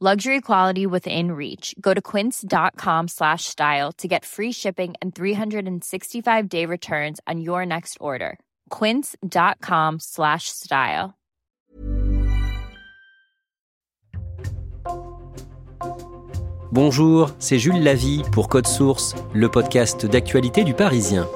Luxury quality within reach. Go to quince.com slash style to get free shipping and 365 day returns on your next order. Quince.com slash style. Bonjour, c'est Jules Lavie pour Code Source, le podcast d'actualité du Parisien.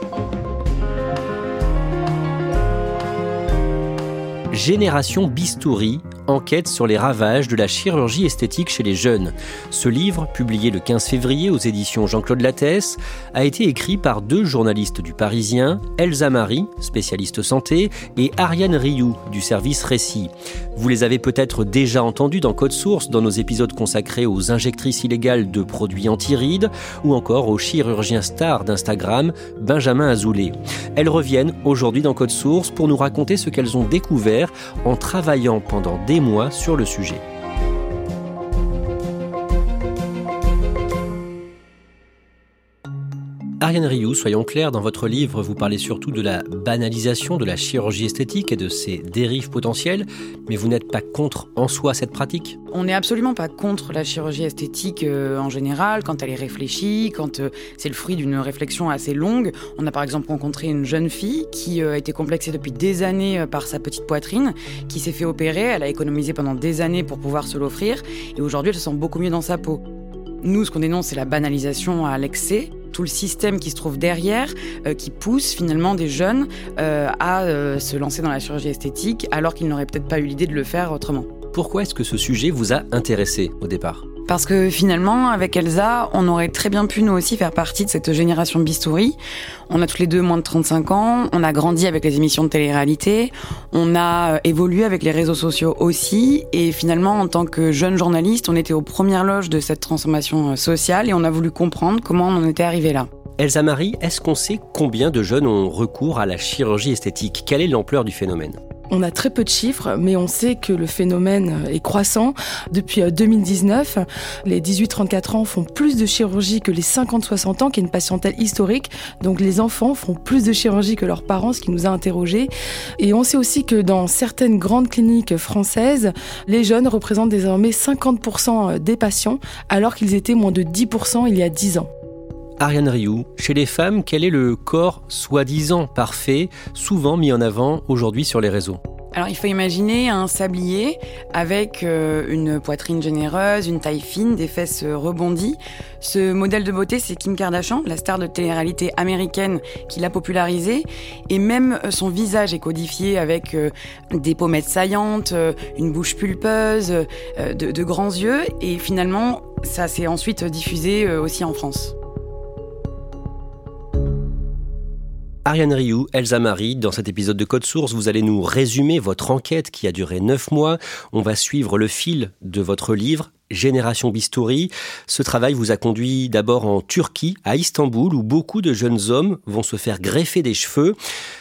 Génération Bistouri enquête sur les ravages de la chirurgie esthétique chez les jeunes. Ce livre, publié le 15 février aux éditions Jean-Claude Lattès, a été écrit par deux journalistes du Parisien, Elsa Marie, spécialiste santé, et Ariane Rioux, du service Récit. Vous les avez peut-être déjà entendus dans Code Source, dans nos épisodes consacrés aux injectrices illégales de produits anti-rides, ou encore au chirurgien star d'Instagram, Benjamin Azoulay. Elles reviennent aujourd'hui dans Code Source pour nous raconter ce qu'elles ont découvert en travaillant pendant des mois sur le sujet. Ariane Rioux, soyons clairs, dans votre livre, vous parlez surtout de la banalisation de la chirurgie esthétique et de ses dérives potentielles, mais vous n'êtes pas contre en soi cette pratique? On n'est absolument pas contre la chirurgie esthétique euh, en général, quand elle est réfléchie, quand euh, c'est le fruit d'une réflexion assez longue. On a par exemple rencontré une jeune fille qui euh, a été complexée depuis des années par sa petite poitrine, qui s'est fait opérer, elle a économisé pendant des années pour pouvoir se l'offrir, et aujourd'hui elle se sent beaucoup mieux dans sa peau. Nous, ce qu'on dénonce, c'est la banalisation à l'excès tout le système qui se trouve derrière, euh, qui pousse finalement des jeunes euh, à euh, se lancer dans la chirurgie esthétique alors qu'ils n'auraient peut-être pas eu l'idée de le faire autrement. Pourquoi est-ce que ce sujet vous a intéressé au départ? Parce que finalement, avec Elsa, on aurait très bien pu nous aussi faire partie de cette génération bistouri. On a tous les deux moins de 35 ans, on a grandi avec les émissions de télé-réalité, on a évolué avec les réseaux sociaux aussi, et finalement, en tant que jeune journaliste, on était aux premières loges de cette transformation sociale et on a voulu comprendre comment on en était arrivé là. Elsa Marie, est-ce qu'on sait combien de jeunes ont recours à la chirurgie esthétique? Quelle est l'ampleur du phénomène? On a très peu de chiffres, mais on sait que le phénomène est croissant. Depuis 2019, euh, les 18-34 ans font plus de chirurgie que les 50-60 ans, qui est une patientèle historique. Donc les enfants font plus de chirurgie que leurs parents, ce qui nous a interrogés. Et on sait aussi que dans certaines grandes cliniques françaises, les jeunes représentent désormais 50% des patients, alors qu'ils étaient moins de 10% il y a 10 ans. Ariane Rioux, chez les femmes, quel est le corps soi-disant parfait, souvent mis en avant aujourd'hui sur les réseaux? Alors il faut imaginer un sablier avec euh, une poitrine généreuse, une taille fine, des fesses rebondies. Ce modèle de beauté, c'est Kim Kardashian, la star de télé-réalité américaine qui l'a popularisé. Et même euh, son visage est codifié avec euh, des pommettes saillantes, une bouche pulpeuse, de, de, grands yeux. Et finalement, ça s'est ensuite diffusé aussi en France. Ariane Rioux, Elsa Marie, dans cet épisode de Code Source, vous allez nous résumer votre enquête qui a duré neuf mois. On va suivre le fil de votre livre, Génération Bistouri. Ce travail vous a conduit d'abord en Turquie, à Istanbul, où beaucoup de jeunes hommes vont se faire greffer des cheveux.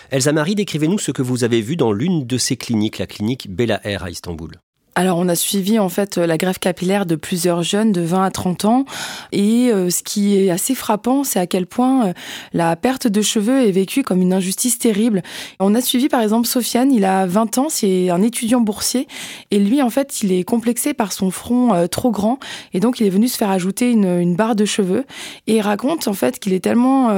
Elsa Marie, décrivez-nous ce que vous avez vu dans l'une de ces cliniques, la clinique Bella Air à Istanbul alors on a suivi en fait la greffe capillaire de plusieurs jeunes de 20 à 30 ans. Et euh, ce qui est assez frappant c'est à quel point euh, la perte de cheveux est vécue comme une injustice terrible. On a suivi par exemple Sofiane, il a 20 ans, c'est un étudiant boursier. Et lui en fait il est complexé par son front euh, trop grand. Et donc il est venu se faire ajouter une, une barre de cheveux. Et il raconte en fait qu'il est tellement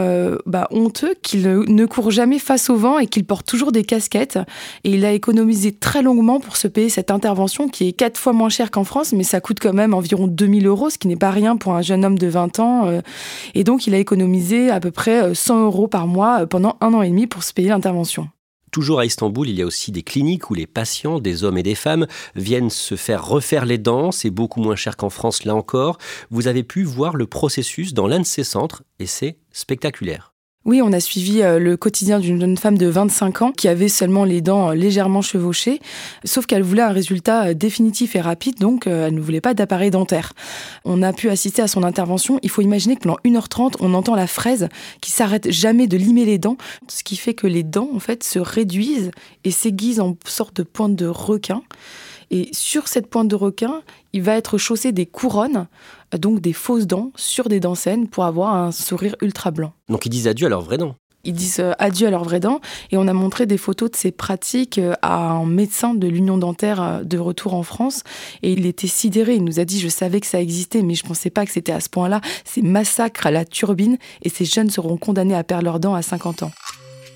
bah, honteux qu'il ne court jamais face au vent et qu'il porte toujours des casquettes. Et il a économisé très longuement pour se payer cette intervention qui est quatre fois moins chère qu'en France, mais ça coûte quand même environ 2000 euros, ce qui n'est pas rien pour un jeune homme de 20 ans. Euh. Et donc, il a économisé à peu près 100 euros par mois pendant un an et demi pour se payer l'intervention. Toujours à Istanbul, il y a aussi des cliniques où les patients, des hommes et des femmes, viennent se faire refaire les dents. C'est beaucoup moins cher qu'en France, là encore. Vous avez pu voir le processus dans l'un de ces centres et c'est spectaculaire. Oui, on a suivi euh, le quotidien d'une jeune femme de 25 ans qui avait seulement les dents euh, légèrement chevauchées, sauf qu'elle voulait un résultat euh, définitif et rapide, donc elle ne voulait pas d'appareil dentaire. On a pu assister à son intervention. Il faut imaginer que pendant 1h30, on entend la fraise qui s'arrête jamais de limer les dents, ce qui fait que les dents, en fait, se réduisent et s'aiguisent en sorte de pointe de requin. Et sur cette pointe de requin, il va être chaussé des couronnes, donc des fausses dents, sur des dents saines pour avoir un sourire ultra blanc. Donc ils disent adieu à leurs vraies dents ils disent euh, adieu à leurs vraies dents et on a montré des photos de ces pratiques euh, à un médecin de l'Union dentaire euh, de retour en France et il était sidéré. Il nous a dit je savais que ça existait mais je pensais pas que c'était à ce point-là. C'est massacre à la turbine et ces jeunes seront condamnés à perdre leurs dents à 50 ans.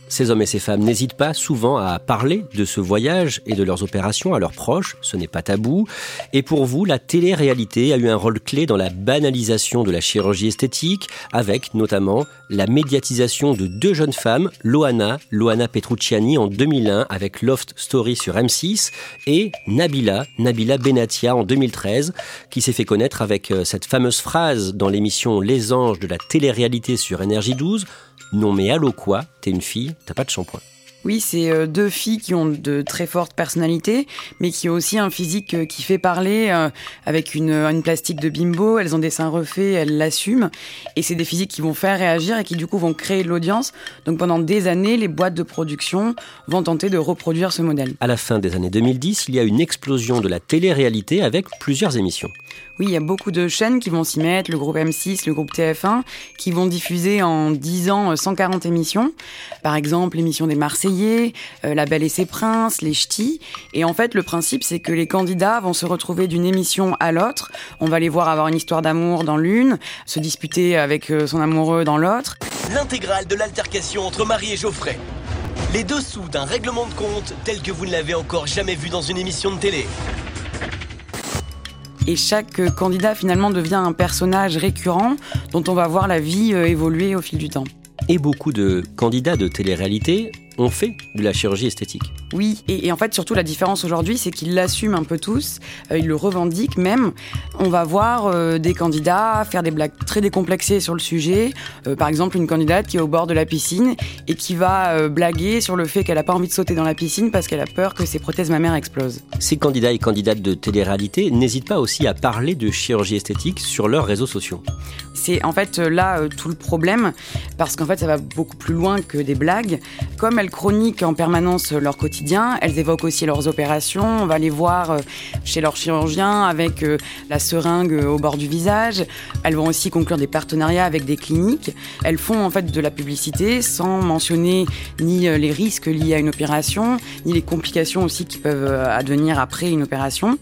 Ces hommes et ces femmes n'hésitent pas souvent à parler de ce voyage et de leurs opérations à leurs proches, ce n'est pas tabou. Et pour vous, la télé-réalité a eu un rôle clé dans la banalisation de la chirurgie esthétique, avec notamment la médiatisation de deux jeunes femmes, Loana, Loana Petrucciani en 2001 avec Loft Story sur M6, et Nabila, Nabila Benatia en 2013, qui s'est fait connaître avec euh, cette fameuse phrase dans l'émission Les Anges de la télé-réalité sur Énergie 12, non mais allô quoi? T'es une fille, t'as pas de shampoing. Oui, c'est euh, deux filles qui ont de très fortes personnalités, mais qui ont aussi un physique euh, qui fait parler, euh, avec une, une, plastique de bimbo, elles ont des seins refaits, elles l'assument, et c'est des physiques qui vont faire réagir et qui du coup vont créer de l'audience. Donc pendant des années, les boîtes de production vont tenter de reproduire ce modèle. À la fin des années 2010, il y a une explosion de la télé-réalité avec plusieurs émissions. Oui, il y a beaucoup de chaînes qui vont s'y mettre, le groupe M6, le groupe TF1, qui vont diffuser en 10 ans 140 euh, émissions. Par exemple, l'émission des Marseillais, euh, La Belle et ses Princes, Les Ch'tis. Et en fait, le principe, c'est que les candidats vont se retrouver d'une émission à l'autre. On va les voir avoir une histoire d'amour dans l'une, se disputer avec euh, son amoureux dans l'autre. L'intégrale de l'altercation entre Marie et Geoffrey. Les dessous d'un règlement de compte tel que vous ne l'avez encore jamais vu dans une émission de télé et chaque candidat finalement devient un personnage récurrent dont on va voir la vie euh, évoluer au fil du temps. Et beaucoup de candidats de télé-réalité ont fait de la chirurgie esthétique. Oui, et, en fait surtout la différence aujourd'hui, c'est qu'ils l'assument un peu tous, euh, ils le revendiquent même. On va voir euh, des candidats faire des blagues très décomplexées sur le sujet. Euh, par exemple, une candidate qui est au bord de la piscine et qui va blaguer sur le fait qu'elle n'a pas envie de sauter dans la piscine parce qu'elle a peur que ses prothèses mammaires explosent. Ces candidats et candidates de télé-réalité n'hésitent pas aussi à parler de chirurgie esthétique sur leurs réseaux sociaux. C'est en fait là tout le problème parce qu'en fait ça va beaucoup plus loin que des blagues. Comme elles chroniquent en permanence leur quotidien, elles évoquent aussi leurs opérations. On va les voir euh, chez leur chirurgien avec euh, la seringue euh, au bord du visage. Elles vont aussi conclure des partenariats avec des cliniques. Elles font en fait de la publicité sans mentionner ni les risques liés à une opération, ni les complications aussi qui peuvent advenir après une opération.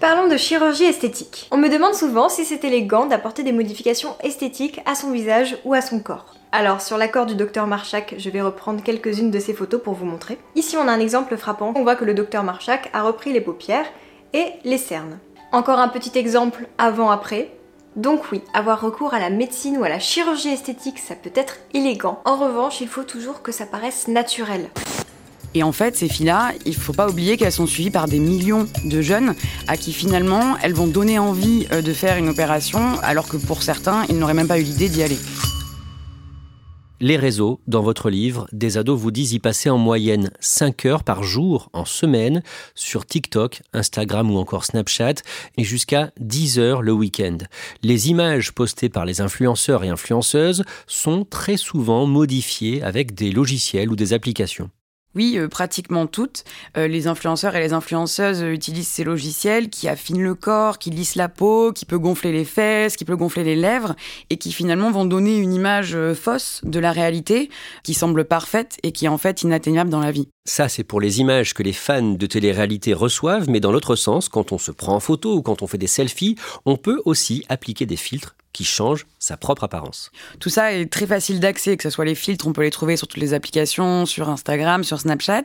Parlons de chirurgie esthétique. On me demande souvent si c'est élégant d'apporter des modifications esthétiques à son visage ou à son corps. Alors sur l'accord du docteur Marchak, je vais reprendre quelques-unes de ces photos pour vous montrer. Ici on a un exemple frappant, on voit que le docteur Marchak a repris les paupières et les cernes. Encore un petit exemple avant-après. Donc oui, avoir recours à la médecine ou à la chirurgie esthétique, ça peut être élégant. En revanche, il faut toujours que ça paraisse naturel. Et en fait, ces filles-là, il faut pas oublier qu'elles sont suivies par des millions de jeunes à qui finalement elles vont donner envie euh, de faire une opération alors que pour certains, ils n'auraient même pas eu l'idée d'y aller. Les réseaux, dans votre livre, des ados vous disent y passer en moyenne 5 heures par jour en semaine sur TikTok, Instagram ou encore Snapchat et jusqu'à 10 heures le week-end. Les images postées par les influenceurs et influenceuses sont très souvent modifiées avec des logiciels ou des applications. Oui, euh, pratiquement toutes. Euh, les influenceurs et les influenceuses utilisent ces logiciels qui affinent le corps, qui lissent la peau, qui peut gonfler les fesses, qui peut gonfler les lèvres, et qui finalement vont donner une image euh, fausse de la réalité, qui semble parfaite et qui est en fait inatteignable dans la vie. Ça, c'est pour les images que les fans de télé-réalité reçoivent, mais dans l'autre sens, quand on se prend en photo ou quand on fait des selfies, on peut aussi appliquer des filtres qui change sa propre apparence. Tout ça est très facile d'accès, que ce soit les filtres, on peut les trouver sur toutes les applications, sur Instagram, sur Snapchat.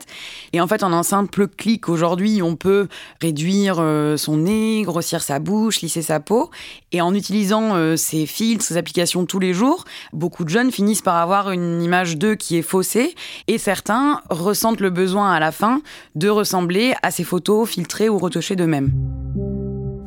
Et en fait, en un simple clic aujourd'hui, on peut réduire euh, son nez, grossir sa bouche, lisser sa peau. Et en utilisant euh, ces filtres, ces applications tous les jours, beaucoup de jeunes finissent par avoir une image d'eux qui est faussée. Et certains ressentent le besoin à la fin de ressembler à ces photos filtrées ou retouchées d'eux-mêmes.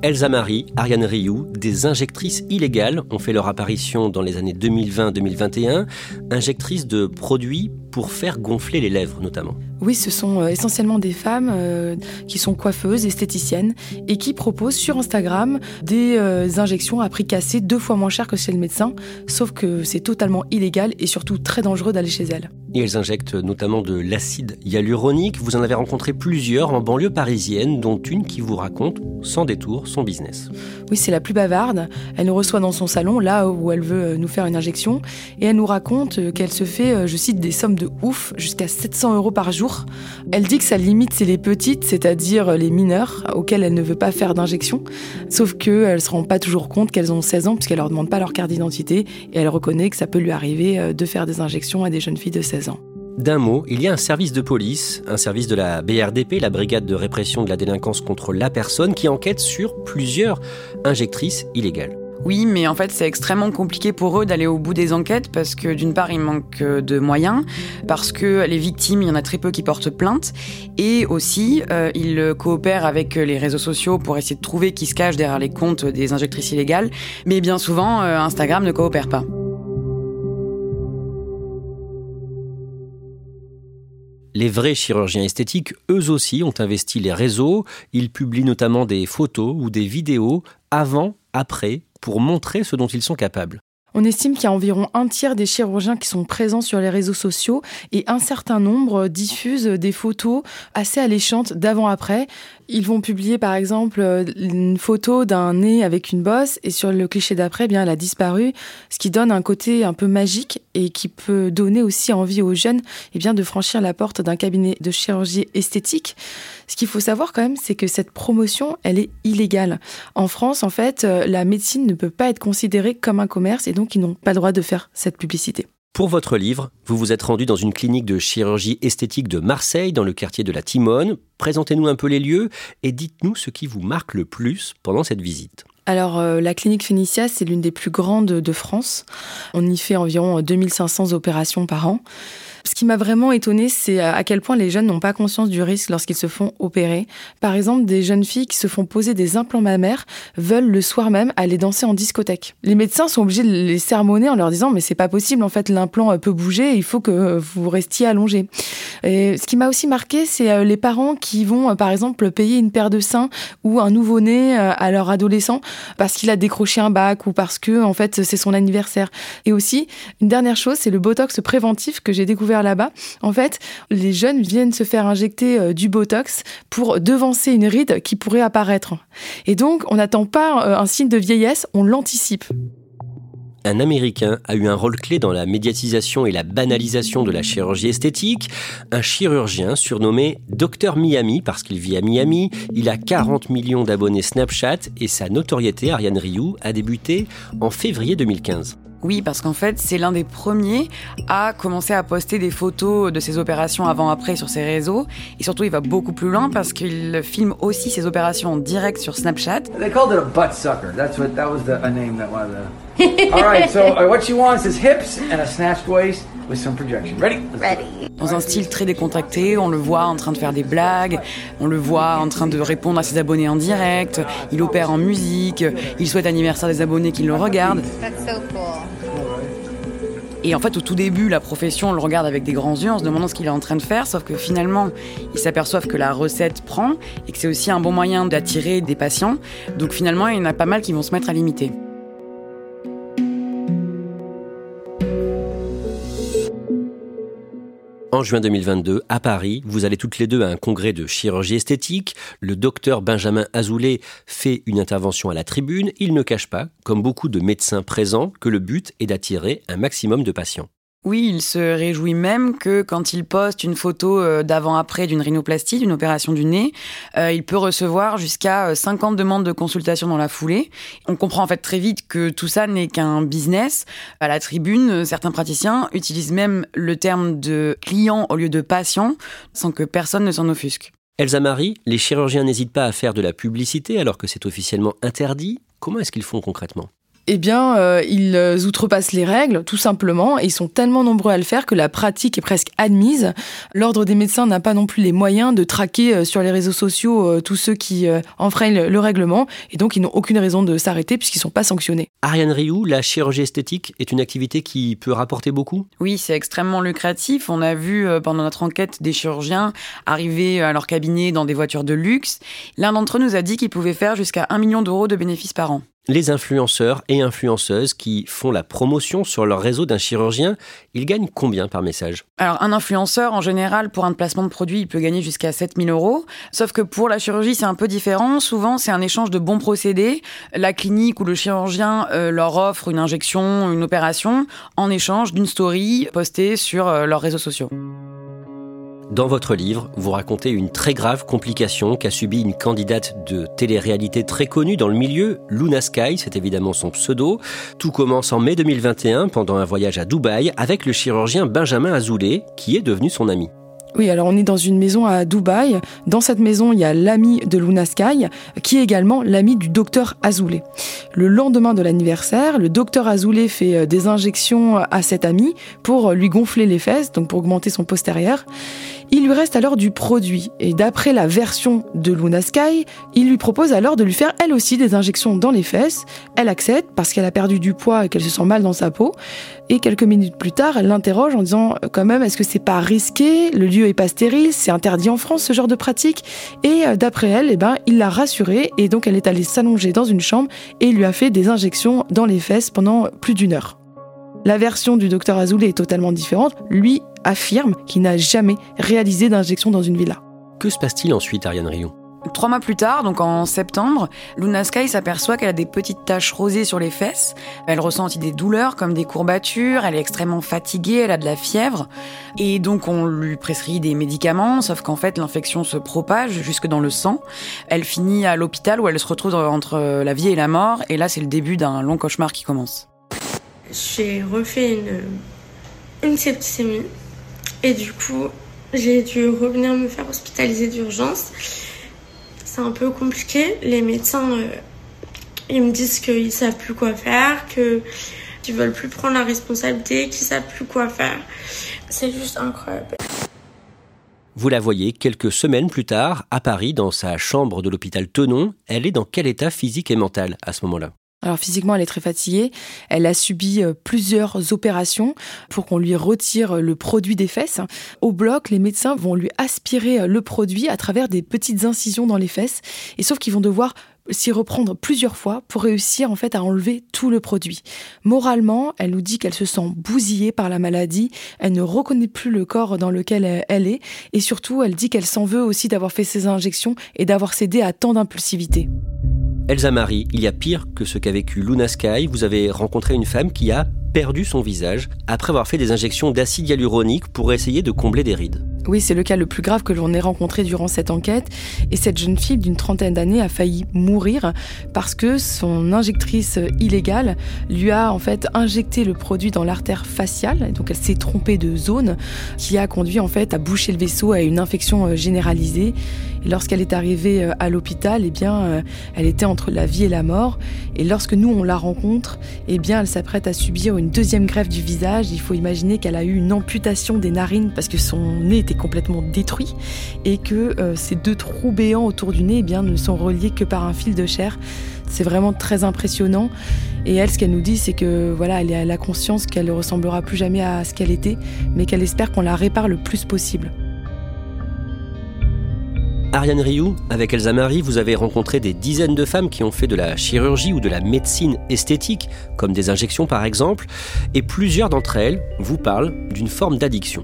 Elsa Marie, Ariane Rioux, des injectrices illégales ont fait leur apparition dans les années 2020-2021, injectrices de produits pour faire gonfler les lèvres notamment. Oui, ce sont euh, essentiellement des femmes euh, qui sont coiffeuses, esthéticiennes et qui proposent sur Instagram des euh, injections à prix cassé deux fois moins cher que chez le médecin, sauf que c'est totalement illégal et surtout très dangereux d'aller chez elles. Et elles injectent notamment de l'acide hyaluronique. Vous en avez rencontré plusieurs en banlieue parisienne, dont une qui vous raconte, sans détour, son business. Oui, c'est la plus bavarde. Elle nous reçoit dans son salon, là où elle veut nous faire une injection, et elle nous raconte qu'elle se fait, je cite, des sommes de ouf, jusqu'à 700 euros par jour. Elle dit que sa limite, c'est les petites, c'est-à-dire les mineurs, auxquels elle ne veut pas faire d'injection. Sauf qu'elle ne se rend pas toujours compte qu'elles ont 16 ans, puisqu'elle leur demande pas leur carte d'identité, et elle reconnaît que ça peut lui arriver de faire des injections à des jeunes filles de 16 ans. D'un mot, il y a un service de police, un service de la BRDP, la Brigade de répression de la délinquance contre la personne, qui enquête sur plusieurs injectrices illégales. Oui, mais en fait, c'est extrêmement compliqué pour eux d'aller au bout des enquêtes parce que d'une part, il manque de moyens, parce que les victimes, il y en a très peu qui portent plainte, et aussi, euh, ils coopèrent avec les réseaux sociaux pour essayer de trouver qui se cache derrière les comptes des injectrices illégales, mais bien souvent, euh, Instagram ne coopère pas. Les vrais chirurgiens esthétiques, eux aussi, ont investi les réseaux. Ils publient notamment des photos ou des vidéos avant, après, pour montrer ce dont ils sont capables. On estime qu'il y a environ un tiers des chirurgiens qui sont présents sur les réseaux sociaux et un certain nombre diffusent des photos assez alléchantes d'avant-après. Ils vont publier par exemple une photo d'un nez avec une bosse et sur le cliché d'après, eh bien elle a disparu, ce qui donne un côté un peu magique et qui peut donner aussi envie aux jeunes eh bien de franchir la porte d'un cabinet de chirurgie esthétique. Ce qu'il faut savoir quand même, c'est que cette promotion, elle est illégale. En France, en fait, la médecine ne peut pas être considérée comme un commerce et donc ils n'ont pas le droit de faire cette publicité. Pour votre livre, vous vous êtes rendu dans une clinique de chirurgie esthétique de Marseille, dans le quartier de la Timone. Présentez-nous un peu les lieux et dites-nous ce qui vous marque le plus pendant cette visite. Alors, euh, la clinique Phénicia, c'est l'une des plus grandes de France. On y fait environ 2500 opérations par an. Ce qui m'a vraiment étonnée, c'est à quel point les jeunes n'ont pas conscience du risque lorsqu'ils se font opérer. Par exemple, des jeunes filles qui se font poser des implants mammaires veulent le soir même aller danser en discothèque. Les médecins sont obligés de les sermonner en leur disant mais c'est pas possible, en fait l'implant peut bouger, il faut que vous restiez allongé. Ce qui m'a aussi marqué, c'est euh, les parents qui vont euh, par exemple payer une paire de seins ou un nouveau-né euh, à leur adolescent parce qu'il a décroché un bac ou parce que en fait c'est son anniversaire. Et aussi une dernière chose, c'est le botox préventif que j'ai découvert là-bas. En fait, les jeunes viennent se faire injecter euh, du Botox pour devancer une ride qui pourrait apparaître. Et donc, on n'attend pas euh, un signe de vieillesse, on l'anticipe un Américain a eu un rôle clé dans la médiatisation et la banalisation de la chirurgie esthétique. Un chirurgien surnommé Dr Miami parce qu'il vit à Miami. Il a 40 millions d'abonnés Snapchat et sa notoriété, Ariane Rioux, a débuté en février 2015. Oui, parce qu'en fait, c'est l'un des premiers à commencer à poster des photos de ses opérations avant-après sur ses réseaux. Et surtout, il va beaucoup plus loin parce qu'il filme aussi ses opérations en direct sur Snapchat. All right, so uh, what she wants is hips and a snatched waist with some projection. Ready? Ready. Dans un style très décontracté, on le voit en train de faire des blagues, on le voit en train de répondre à ses abonnés en direct, il opère en musique, il souhaite anniversaire des abonnés qui le regardent. That's so cool. Et en fait, au tout début, la profession, on le regarde avec des grands yeux en se demandant ce qu'il est en train de faire, sauf que finalement, ils s'aperçoivent que la recette prend et que c'est aussi un bon moyen d'attirer des patients. Donc finalement, il y en a pas mal qui vont se mettre à l'imiter. En juin 2022, à Paris, vous allez toutes les deux à un congrès de chirurgie esthétique. Le docteur Benjamin Azoulay fait une intervention à la tribune. Il ne cache pas, comme beaucoup de médecins présents, que le but est d'attirer un maximum de patients. Oui, il se réjouit même que quand il poste une photo euh, d'avant-après d'une rhinoplastie, d'une opération du nez, euh, il peut recevoir jusqu'à 50 euh, demandes de consultation dans la foulée. On comprend en fait très vite que tout ça n'est qu'un business. À la tribune, certains praticiens utilisent même le terme de client au lieu de patient, sans que personne ne s'en offusque. Elsa Marie, les chirurgiens n'hésitent pas à faire de la publicité alors que c'est officiellement interdit. Comment est-ce qu'ils font concrètement? Eh bien, euh, ils euh, outrepassent les règles, tout simplement, et ils sont tellement nombreux à le faire que la pratique est presque admise. L'Ordre des médecins n'a pas non plus les moyens de traquer euh, sur les réseaux sociaux tous ceux qui enfreignent le règlement, et donc ils n'ont aucune raison de s'arrêter puisqu'ils ne sont pas sanctionnés. Ariane Rioux, la chirurgie esthétique est une activité qui peut rapporter beaucoup? Oui, c'est extrêmement lucratif. On a vu pendant notre enquête des chirurgiens arriver à leur cabinet dans des voitures de luxe. L'un d'entre eux nous a dit qu'il pouvait faire jusqu'à 1 million d'euros de bénéfices par an les influenceurs et influenceuses qui font la promotion sur leur réseau d'un chirurgien, ils gagnent combien par message? Alors un influenceur, en général, pour un placement de produit, il peut gagner jusqu'à 7000 euros. Sauf que pour la chirurgie, c'est un peu différent. Souvent, c'est un échange de bons procédés. La clinique ou le chirurgien euh, leur offre une injection, une opération, en échange d'une story postée sur euh, leurs réseaux sociaux. Dans votre livre, vous racontez une très grave complication qu'a subie une candidate de télé-réalité très connue dans le milieu, Luna Sky, c'est évidemment son pseudo. Tout commence en mai 2021 pendant un voyage à Dubaï avec le chirurgien Benjamin Azoulay, qui est devenu son ami. Oui, alors on est dans une maison à Dubaï. Dans cette maison, il y a l'ami de Luna Sky, qui est également l'ami du docteur Azoulay. Le lendemain de l'anniversaire, le docteur Azoulay fait euh, des injections à cet ami pour lui gonfler les fesses, donc pour augmenter son postérieur. Il lui reste alors du produit et d'après la version de Luna Sky, il lui propose alors de lui faire elle aussi des injections dans les fesses. Elle accepte parce qu'elle a perdu du poids et qu'elle se sent mal dans sa peau. Et quelques minutes plus tard, elle l'interroge en disant quand même est-ce que c'est pas risqué? Le lieu est pas stérile, c'est interdit en France ce genre de pratique. Et euh, d'après elle, eh ben, il l'a rassurée et donc elle est allée s'allonger dans une chambre et lui a fait des injections dans les fesses pendant plus d'une heure. La version du docteur Azoulay est totalement différente. Lui affirme qu'il n'a jamais réalisé d'injection dans une villa. Que se passe-t-il ensuite, Ariane Rion Trois mois plus tard, donc en septembre, Luna Sky s'aperçoit qu'elle a des petites taches rosées sur les fesses. Elle ressent aussi des douleurs comme des courbatures, elle est extrêmement fatiguée, elle a de la fièvre. Et donc on lui prescrit des médicaments, sauf qu'en fait l'infection se propage jusque dans le sang. Elle finit à l'hôpital où elle se retrouve entre la vie et la mort. Et là c'est le début d'un long cauchemar qui commence. J'ai refait une, une septicémie. Et du coup, j'ai dû revenir me faire hospitaliser d'urgence. C'est un peu compliqué. Les médecins, euh, ils me disent qu'ils savent plus quoi faire, qu'ils veulent plus prendre la responsabilité, qu'ils savent plus quoi faire. C'est juste incroyable. Vous la voyez quelques semaines plus tard, à Paris, dans sa chambre de l'hôpital Tenon. Elle est dans quel état physique et mental à ce moment-là? Alors physiquement, elle est très fatiguée. Elle a subi euh, plusieurs opérations pour qu'on lui retire le produit des fesses. Au bloc, les médecins vont lui aspirer euh, le produit à travers des petites incisions dans les fesses. Et sauf qu'ils vont devoir s'y reprendre plusieurs fois pour réussir en fait à enlever tout le produit. Moralement, elle nous dit qu'elle se sent bousillée par la maladie, elle ne reconnaît plus le corps dans lequel elle est et surtout elle dit qu'elle s'en veut aussi d'avoir fait ces injections et d'avoir cédé à tant d'impulsivité. Elsa Marie, il y a pire que ce qu'a vécu Luna Sky. Vous avez rencontré une femme qui a perdu son visage après avoir fait des injections d'acide hyaluronique pour essayer de combler des rides. Oui, c'est le cas le plus grave que l'on ait rencontré durant cette enquête. Et cette jeune fille d'une trentaine d'années a failli mourir parce que son injectrice illégale lui a en fait injecté le produit dans l'artère faciale. Donc elle s'est trompée de zone qui a conduit en fait à boucher le vaisseau à une infection euh, généralisée. Lorsqu'elle est arrivée euh, à l'hôpital, eh bien, euh, elle était entre la vie et la mort. Et lorsque nous on la rencontre, eh bien, elle s'apprête à subir une deuxième greffe du visage. Il faut imaginer qu'elle a eu une amputation des narines parce que son nez était complètement détruit et que euh, ces deux trous béants autour du nez eh bien, ne sont reliés que par un fil de chair. C'est vraiment très impressionnant. Et elle, ce qu'elle nous dit, c'est que voilà, elle a la conscience qu'elle ne ressemblera plus jamais à ce qu'elle était, mais qu'elle espère qu'on la répare le plus possible. Ariane Rioux, avec Elsa Marie, vous avez rencontré des dizaines de femmes qui ont fait de la chirurgie ou de la médecine esthétique, comme des injections par exemple, et plusieurs d'entre elles vous parlent d'une forme d'addiction.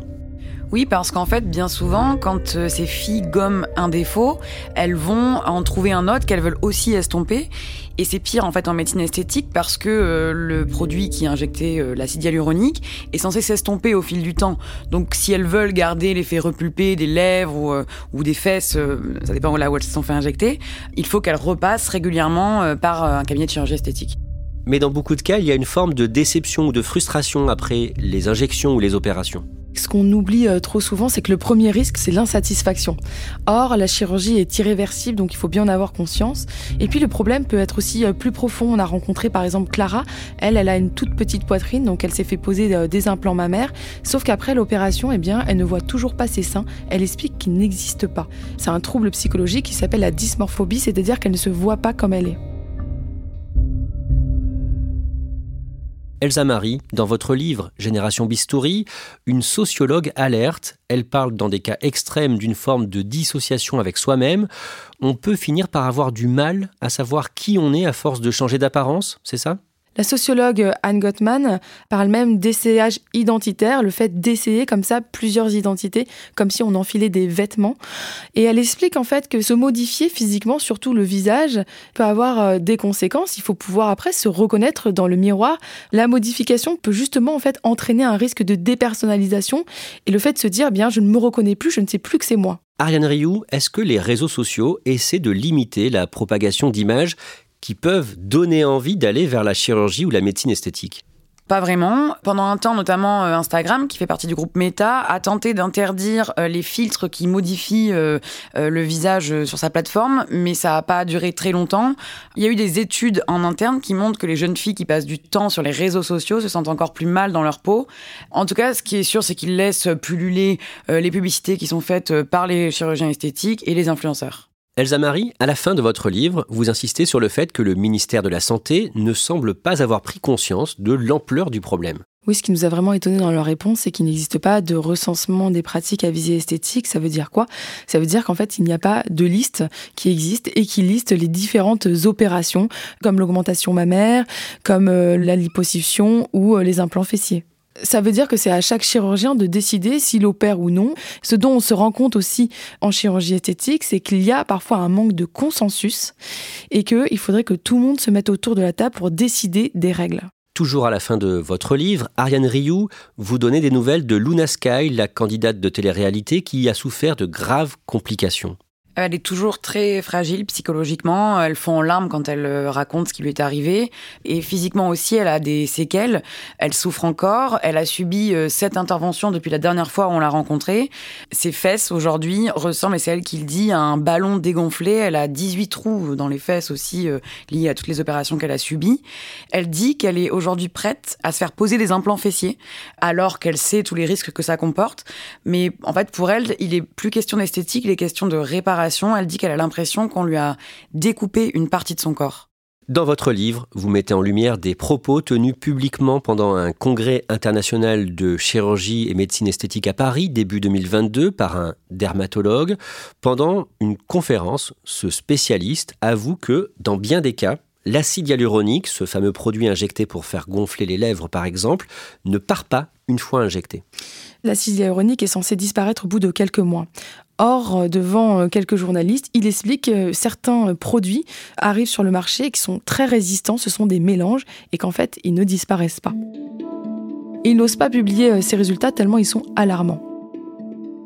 Oui, parce qu'en fait, bien souvent, quand euh, ces filles gomment un défaut, elles vont en trouver un autre qu'elles veulent aussi estomper. Et c'est pire en fait en médecine esthétique parce que euh, le produit qui est injecté, euh, l'acide hyaluronique, est censé s'estomper au fil du temps. Donc si elles veulent garder l'effet repulpé des lèvres ou, des fesses, ça dépend là où elles se sont fait injecter, il faut qu'elles repassent régulièrement par un cabinet de chirurgie esthétique. Mais dans beaucoup de cas, il y a une forme de déception ou de frustration après les injections ou les opérations. Ce qu'on oublie euh, trop souvent, c'est que le premier risque, c'est l'insatisfaction. Or, la chirurgie est irréversible, donc il faut bien en avoir conscience. Et puis le problème peut être aussi euh, plus profond. On a rencontré par exemple Clara. Elle, elle a une toute petite poitrine, donc elle s'est fait poser euh, des implants mammaires. Sauf qu'après l'opération, eh bien, elle ne voit toujours pas ses seins. Elle explique qu'ils n'existent pas. C'est un trouble psychologique qui s'appelle la dysmorphobie, c'est-à-dire qu'elle ne se voit pas comme elle est. Elsa Marie, dans votre livre Génération Bistouri, une sociologue alerte. Elle parle dans des cas extrêmes d'une forme de dissociation avec soi-même. On peut finir par avoir du mal à savoir qui on est à force de changer d'apparence, c'est ça? La sociologue Anne Gottman parle même d'essayage identitaire, le fait d'essayer comme ça plusieurs identités, comme si on enfilait des vêtements. Et elle explique en fait que se modifier physiquement, surtout le visage, peut avoir euh, des conséquences. Il faut pouvoir après se reconnaître dans le miroir. La modification peut justement en fait entraîner un risque de dépersonnalisation et le fait de se dire, eh bien, je ne me reconnais plus, je ne sais plus que c'est moi. Ariane Rioux, est-ce que les réseaux sociaux essaient de limiter la propagation d'images qui peuvent donner envie d'aller vers la chirurgie ou la médecine esthétique pas vraiment. Pendant un temps, notamment euh, Instagram, qui fait partie du groupe Meta, a tenté d'interdire euh, les filtres qui modifient euh, le visage sur sa plateforme, mais ça n'a pas duré très longtemps. Il y a eu des études en interne qui montrent que les jeunes filles qui passent du temps sur les réseaux sociaux se sentent encore plus mal dans leur peau. En tout cas, ce qui est sûr, c'est qu'ils laissent pulluler les publicités qui sont faites par les chirurgiens esthétiques et les influenceurs. Elsa Marie, à la fin de votre livre, vous insistez sur le fait que le ministère de la Santé ne semble pas avoir pris conscience de l'ampleur du problème. Oui, ce qui nous a vraiment étonné dans leur réponse, c'est qu'il n'existe pas de recensement des pratiques à visée esthétique. Ça veut dire quoi? Ça veut dire qu'en fait, il n'y a pas de liste qui existe et qui liste les différentes opérations, comme l'augmentation mammaire, comme euh, la liposuction ou euh, les implants fessiers. Ça veut dire que c'est à chaque chirurgien de décider s'il opère ou non. Ce dont on se rend compte aussi en chirurgie esthétique, c'est qu'il y a parfois un manque de consensus et qu'il faudrait que tout le monde se mette autour de la table pour décider des règles. Toujours à la fin de votre livre, Ariane Rioux, vous donnez des nouvelles de Luna Sky, la candidate de télé-réalité qui a souffert de graves complications. Elle est toujours très fragile psychologiquement. Elle fond en larmes quand elle euh, raconte ce qui lui est arrivé. Et physiquement aussi, elle a des séquelles. Elle souffre encore. Elle a subi euh, sept interventions depuis la dernière fois où on l'a rencontrée. Ses fesses aujourd'hui ressemblent, et c'est elle qui le dit, à un ballon dégonflé. Elle a 18 trous dans les fesses aussi euh, liés à toutes les opérations qu'elle a subies. Elle dit qu'elle est aujourd'hui prête à se faire poser des implants fessiers alors qu'elle sait tous les risques que ça comporte. Mais en fait, pour elle, il est plus question d'esthétique, il est question de réparation elle dit qu'elle a l'impression qu'on lui a découpé une partie de son corps. Dans votre livre, vous mettez en lumière des propos tenus publiquement pendant un congrès international de chirurgie et médecine esthétique à Paris début 2022 par un dermatologue. Pendant une conférence, ce spécialiste avoue que, dans bien des cas, l'acide hyaluronique, ce fameux produit injecté pour faire gonfler les lèvres par exemple, ne part pas une fois injecté. L'acide hyaluronique est censé disparaître au bout de quelques mois. Or, euh, devant euh, quelques journalistes, il explique que certains euh, produits arrivent sur le marché et qui sont très résistants, ce sont des mélanges, et qu'en fait, ils ne disparaissent pas. il n'ose pas publier ces résultats tellement ils sont alarmants.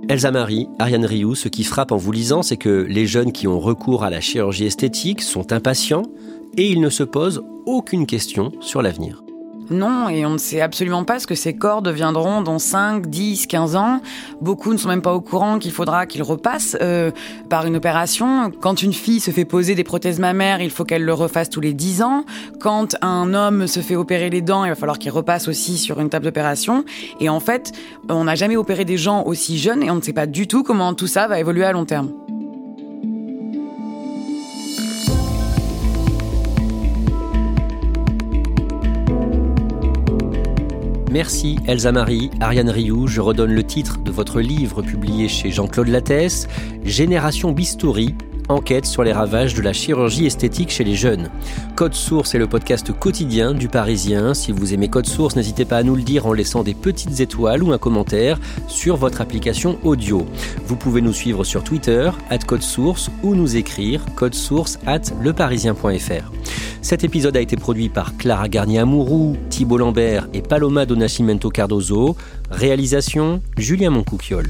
Elsa Marie, Ariane Rioux, ce qui frappe en vous lisant, c'est que les jeunes qui ont recours à la chirurgie esthétique sont impatients et ils ne se posent aucune question sur l'avenir. Non, et on ne sait absolument pas ce que ces corps deviendront dans 5, 10, 15 ans. Beaucoup ne sont même pas au courant qu'il faudra qu'ils repassent euh, par une opération. Quand une fille se fait poser des prothèses mammaires, il faut qu'elle le refasse tous les 10 ans. Quand un homme se fait opérer les dents, il va falloir qu'il repasse aussi sur une table d'opération. Et en fait, on n'a jamais opéré des gens aussi jeunes et on ne sait pas du tout comment tout ça va évoluer à long terme. Merci Elsa Marie, Ariane Rioux. Je redonne le titre de votre livre publié chez Jean-Claude Lattès, Génération Bistouri, enquête sur les ravages de la chirurgie esthétique chez les jeunes. Code Source est le podcast quotidien du Parisien. Si vous aimez Code Source, n'hésitez pas à nous le dire en laissant des petites étoiles ou un commentaire sur votre application audio. Vous pouvez nous suivre sur Twitter, at Code Source, ou nous écrire source at leparisien.fr. Cet épisode a été produit par Clara Garnier-Amouroux, Thibault Lambert et Paloma Donacimento Cardozo. Réalisation Julien Moncouquiole.